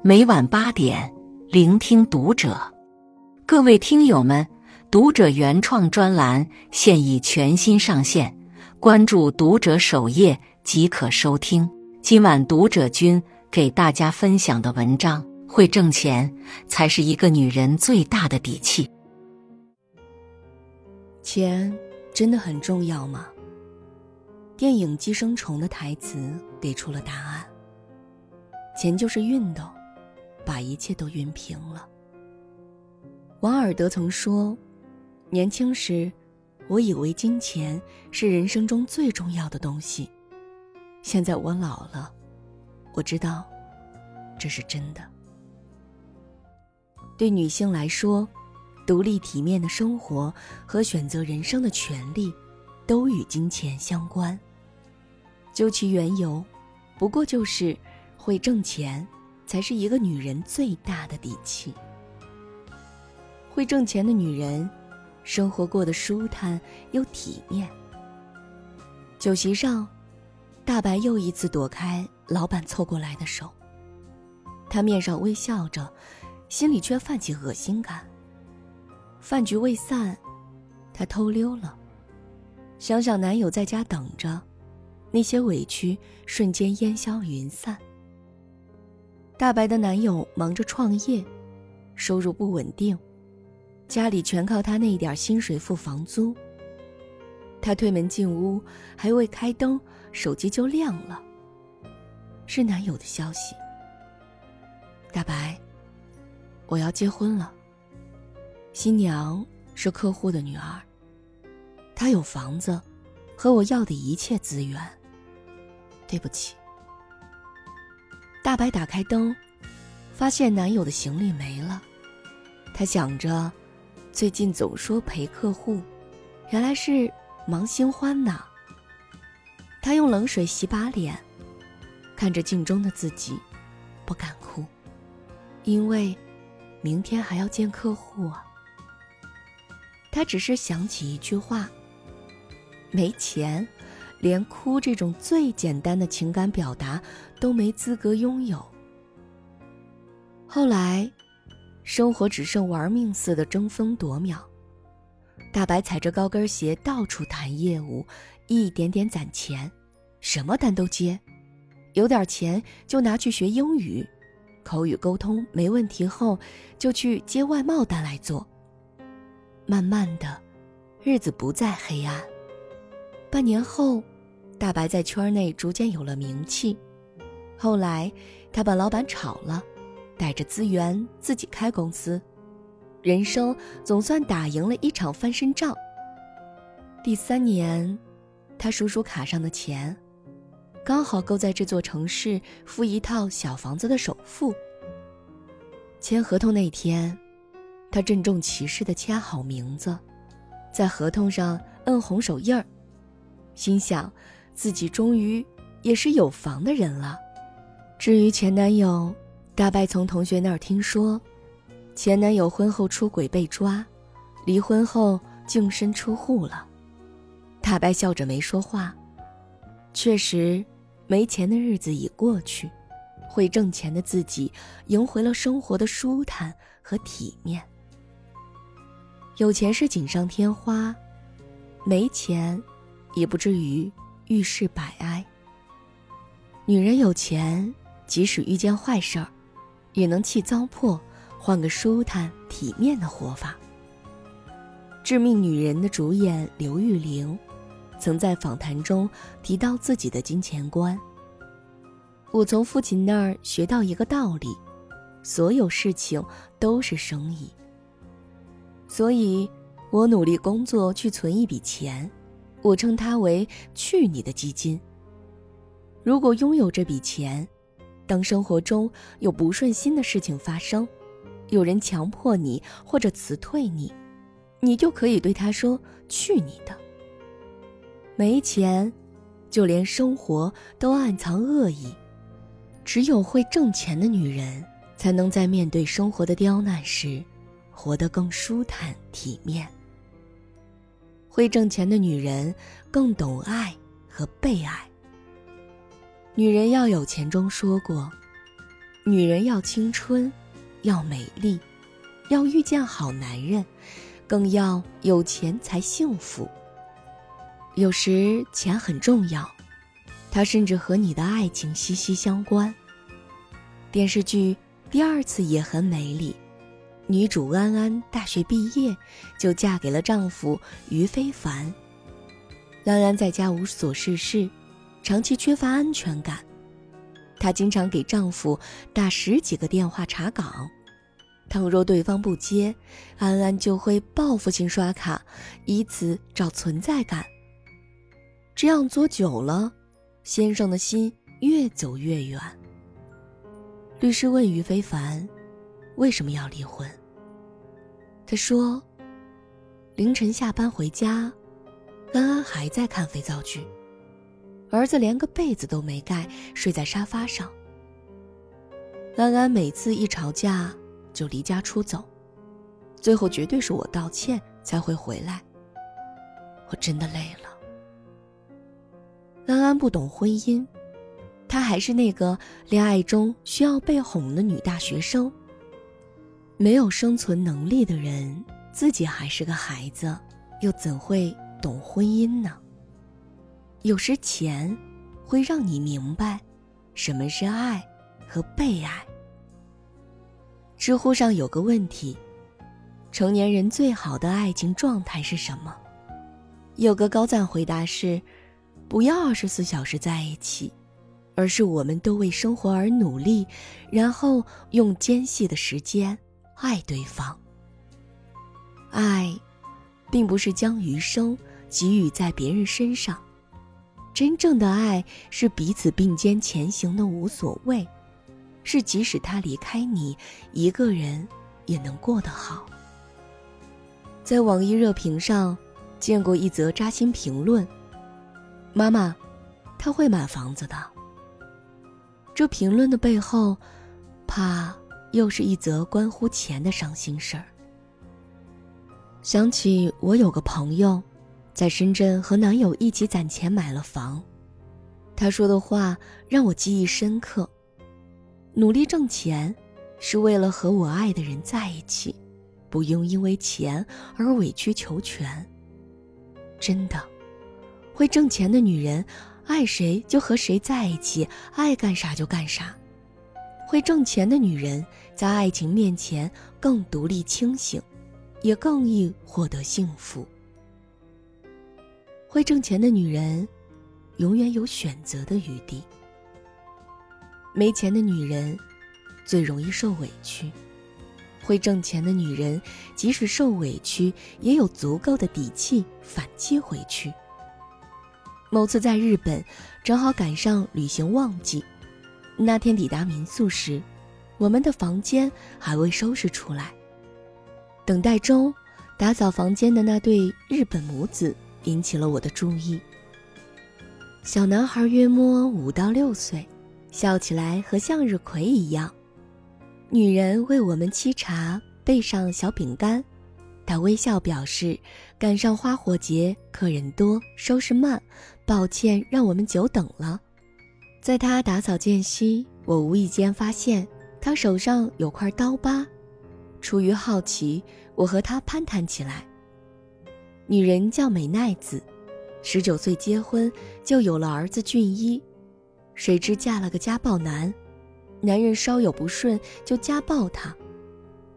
每晚八点，聆听读者。各位听友们，读者原创专栏现已全新上线，关注读者首页即可收听。今晚读者君给大家分享的文章：会挣钱才是一个女人最大的底气。钱真的很重要吗？电影《寄生虫》的台词给出了答案。钱就是熨斗。把一切都熨平了。王尔德曾说：“年轻时，我以为金钱是人生中最重要的东西。现在我老了，我知道，这是真的。对女性来说，独立体面的生活和选择人生的权利，都与金钱相关。究其缘由，不过就是会挣钱。”才是一个女人最大的底气。会挣钱的女人，生活过得舒坦又体面。酒席上，大白又一次躲开老板凑过来的手。他面上微笑着，心里却泛起恶心感。饭局未散，他偷溜了。想想男友在家等着，那些委屈瞬间烟消云散。大白的男友忙着创业，收入不稳定，家里全靠他那一点薪水付房租。他推门进屋，还未开灯，手机就亮了。是男友的消息。大白，我要结婚了。新娘是客户的女儿，她有房子，和我要的一切资源。对不起。大白打开灯，发现男友的行李没了。她想着，最近总说陪客户，原来是忙新欢呢。她用冷水洗把脸，看着镜中的自己，不敢哭，因为明天还要见客户啊。她只是想起一句话：没钱。连哭这种最简单的情感表达都没资格拥有。后来，生活只剩玩命似的争分夺秒。大白踩着高跟鞋到处谈业务，一点点攒钱，什么单都接。有点钱就拿去学英语，口语沟通没问题后，就去接外贸单来做。慢慢的，日子不再黑暗。半年后，大白在圈内逐渐有了名气。后来，他把老板炒了，带着资源自己开公司，人生总算打赢了一场翻身仗。第三年，他数数卡上的钱，刚好够在这座城市付一套小房子的首付。签合同那天，他郑重其事地签好名字，在合同上摁红手印儿。心想，自己终于也是有房的人了。至于前男友，大白从同学那儿听说，前男友婚后出轨被抓，离婚后净身出户了。大白笑着没说话。确实，没钱的日子已过去，会挣钱的自己赢回了生活的舒坦和体面。有钱是锦上添花，没钱。也不至于遇事百哀。女人有钱，即使遇见坏事儿，也能弃糟粕，换个舒坦体面的活法。《致命女人》的主演刘玉玲，曾在访谈中提到自己的金钱观：我从父亲那儿学到一个道理，所有事情都是生意。所以，我努力工作去存一笔钱。我称它为“去你的基金”。如果拥有这笔钱，当生活中有不顺心的事情发生，有人强迫你或者辞退你，你就可以对他说“去你的”。没钱，就连生活都暗藏恶意。只有会挣钱的女人，才能在面对生活的刁难时，活得更舒坦体面。会挣钱的女人更懂爱和被爱。女人要有钱中说过：“女人要青春，要美丽，要遇见好男人，更要有钱才幸福。有时钱很重要，它甚至和你的爱情息息相关。电视剧《第二次》也很美丽，女主安安大学毕业就嫁给了丈夫于非凡。安安在家无所事事，长期缺乏安全感。她经常给丈夫打十几个电话查岗，倘若对方不接，安安就会报复性刷卡，以此找存在感。这样做久了，先生的心越走越远。律师问于非凡：“为什么要离婚？”他说：“凌晨下班回家，安安还在看肥皂剧。”儿子连个被子都没盖，睡在沙发上。安安每次一吵架就离家出走，最后绝对是我道歉才会回来。我真的累了。安安不懂婚姻，她还是那个恋爱中需要被哄的女大学生。没有生存能力的人，自己还是个孩子，又怎会懂婚姻呢？有时钱，会让你明白，什么是爱和被爱。知乎上有个问题：成年人最好的爱情状态是什么？有个高赞回答是：不要二十四小时在一起，而是我们都为生活而努力，然后用间隙的时间爱对方。爱，并不是将余生给予在别人身上。真正的爱是彼此并肩前行的无所谓，是即使他离开你，一个人也能过得好。在网易热评上见过一则扎心评论：“妈妈，他会买房子的。”这评论的背后，怕又是一则关乎钱的伤心事儿。想起我有个朋友。在深圳和男友一起攒钱买了房，他说的话让我记忆深刻。努力挣钱，是为了和我爱的人在一起，不用因为钱而委曲求全。真的，会挣钱的女人，爱谁就和谁在一起，爱干啥就干啥。会挣钱的女人，在爱情面前更独立清醒，也更易获得幸福。会挣钱的女人，永远有选择的余地。没钱的女人，最容易受委屈。会挣钱的女人，即使受委屈，也有足够的底气反击回去。某次在日本，正好赶上旅行旺季，那天抵达民宿时，我们的房间还未收拾出来。等待中，打扫房间的那对日本母子。引起了我的注意。小男孩约摸五到六岁，笑起来和向日葵一样。女人为我们沏茶，备上小饼干。她微笑表示，赶上花火节，客人多，收拾慢，抱歉让我们久等了。在她打扫间隙，我无意间发现她手上有块刀疤。出于好奇，我和她攀谈起来。女人叫美奈子，十九岁结婚就有了儿子俊一，谁知嫁了个家暴男，男人稍有不顺就家暴她，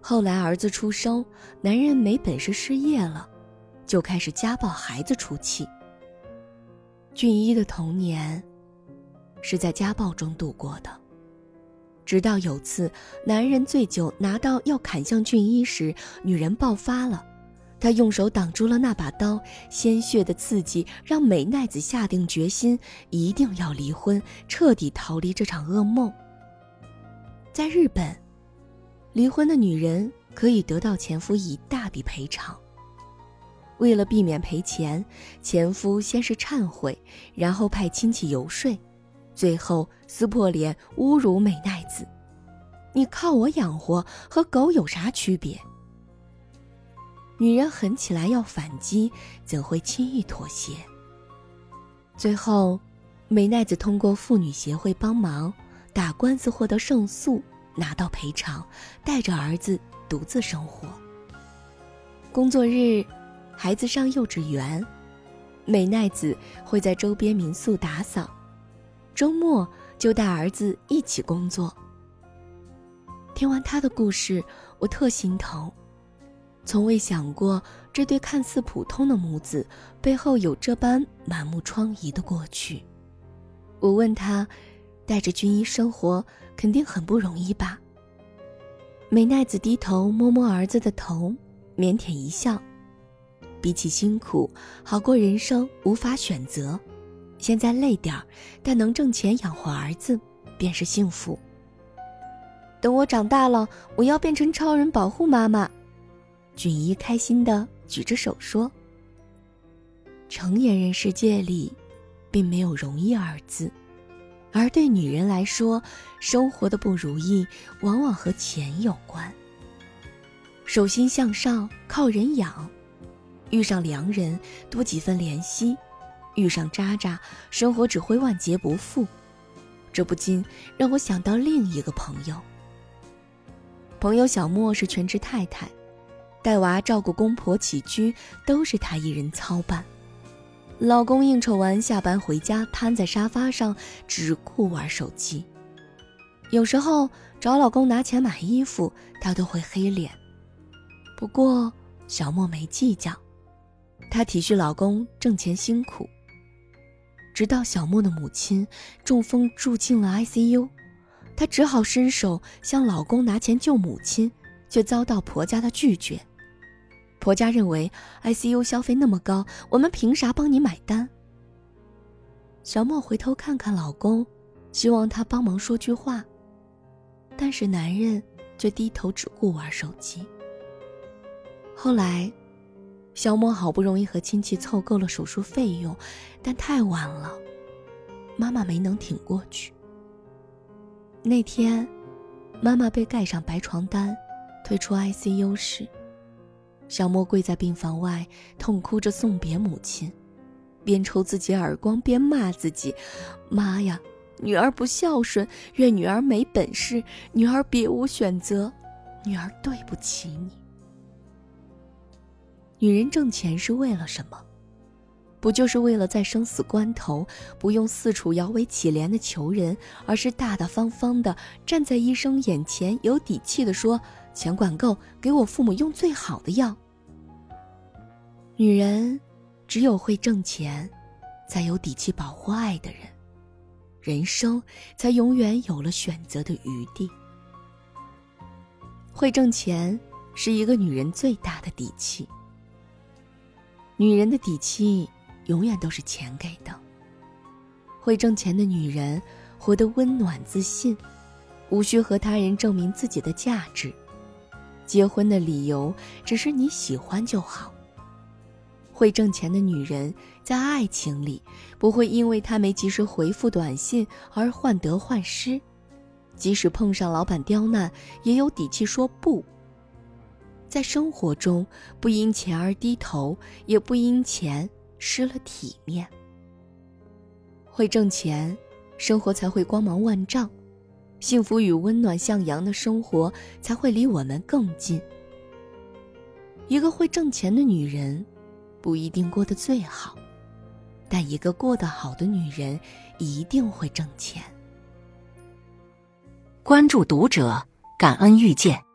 后来儿子出生，男人没本事失业了，就开始家暴孩子出气。俊一的童年，是在家暴中度过的，直到有次男人醉酒拿刀要砍向俊一时，女人爆发了。他用手挡住了那把刀，鲜血的刺激让美奈子下定决心，一定要离婚，彻底逃离这场噩梦。在日本，离婚的女人可以得到前夫一大笔赔偿。为了避免赔钱，前夫先是忏悔，然后派亲戚游说，最后撕破脸侮辱美奈子：“你靠我养活，和狗有啥区别？”女人狠起来要反击，怎会轻易妥协？最后，美奈子通过妇女协会帮忙打官司获得胜诉，拿到赔偿，带着儿子独自生活。工作日，孩子上幼稚园，美奈子会在周边民宿打扫，周末就带儿子一起工作。听完他的故事，我特心疼，从未想过这对看似普通的母子背后有这般满目疮痍的过去。我问他，带着军医生活肯定很不容易吧？美奈子低头摸摸儿子的头，腼腆一笑：“比起辛苦，好过人生无法选择。现在累点儿，但能挣钱养活儿子，便是幸福。”等我长大了，我要变成超人保护妈妈。俊一开心的举着手说：“成年人世界里，并没有容易二字，而对女人来说，生活的不如意往往和钱有关。手心向上靠人养，遇上良人多几分怜惜，遇上渣渣，生活只会万劫不复。这不禁让我想到另一个朋友。”朋友小莫是全职太太，带娃、照顾公婆、起居都是她一人操办。老公应酬完下班回家，瘫在沙发上只顾玩手机。有时候找老公拿钱买衣服，她都会黑脸。不过小莫没计较，她体恤老公挣钱辛苦。直到小莫的母亲中风住进了 ICU。她只好伸手向老公拿钱救母亲，却遭到婆家的拒绝。婆家认为 ICU 消费那么高，我们凭啥帮你买单？小莫回头看看老公，希望他帮忙说句话，但是男人却低头只顾玩手机。后来，小莫好不容易和亲戚凑够了手术费用，但太晚了，妈妈没能挺过去。那天，妈妈被盖上白床单，推出 ICU 时，小莫跪在病房外，痛哭着送别母亲，边抽自己耳光边骂自己：“妈呀，女儿不孝顺，怨女儿没本事，女儿别无选择，女儿对不起你。”女人挣钱是为了什么？不就是为了在生死关头不用四处摇尾乞怜的求人，而是大大方方的站在医生眼前，有底气的说：“钱管够，给我父母用最好的药。”女人只有会挣钱，才有底气保护爱的人，人生才永远有了选择的余地。会挣钱是一个女人最大的底气。女人的底气。永远都是钱给的。会挣钱的女人活得温暖自信，无需和他人证明自己的价值。结婚的理由只是你喜欢就好。会挣钱的女人在爱情里不会因为他没及时回复短信而患得患失，即使碰上老板刁难，也有底气说不。在生活中，不因钱而低头，也不因钱。失了体面，会挣钱，生活才会光芒万丈，幸福与温暖向阳的生活才会离我们更近。一个会挣钱的女人，不一定过得最好，但一个过得好的女人一定会挣钱。关注读者，感恩遇见。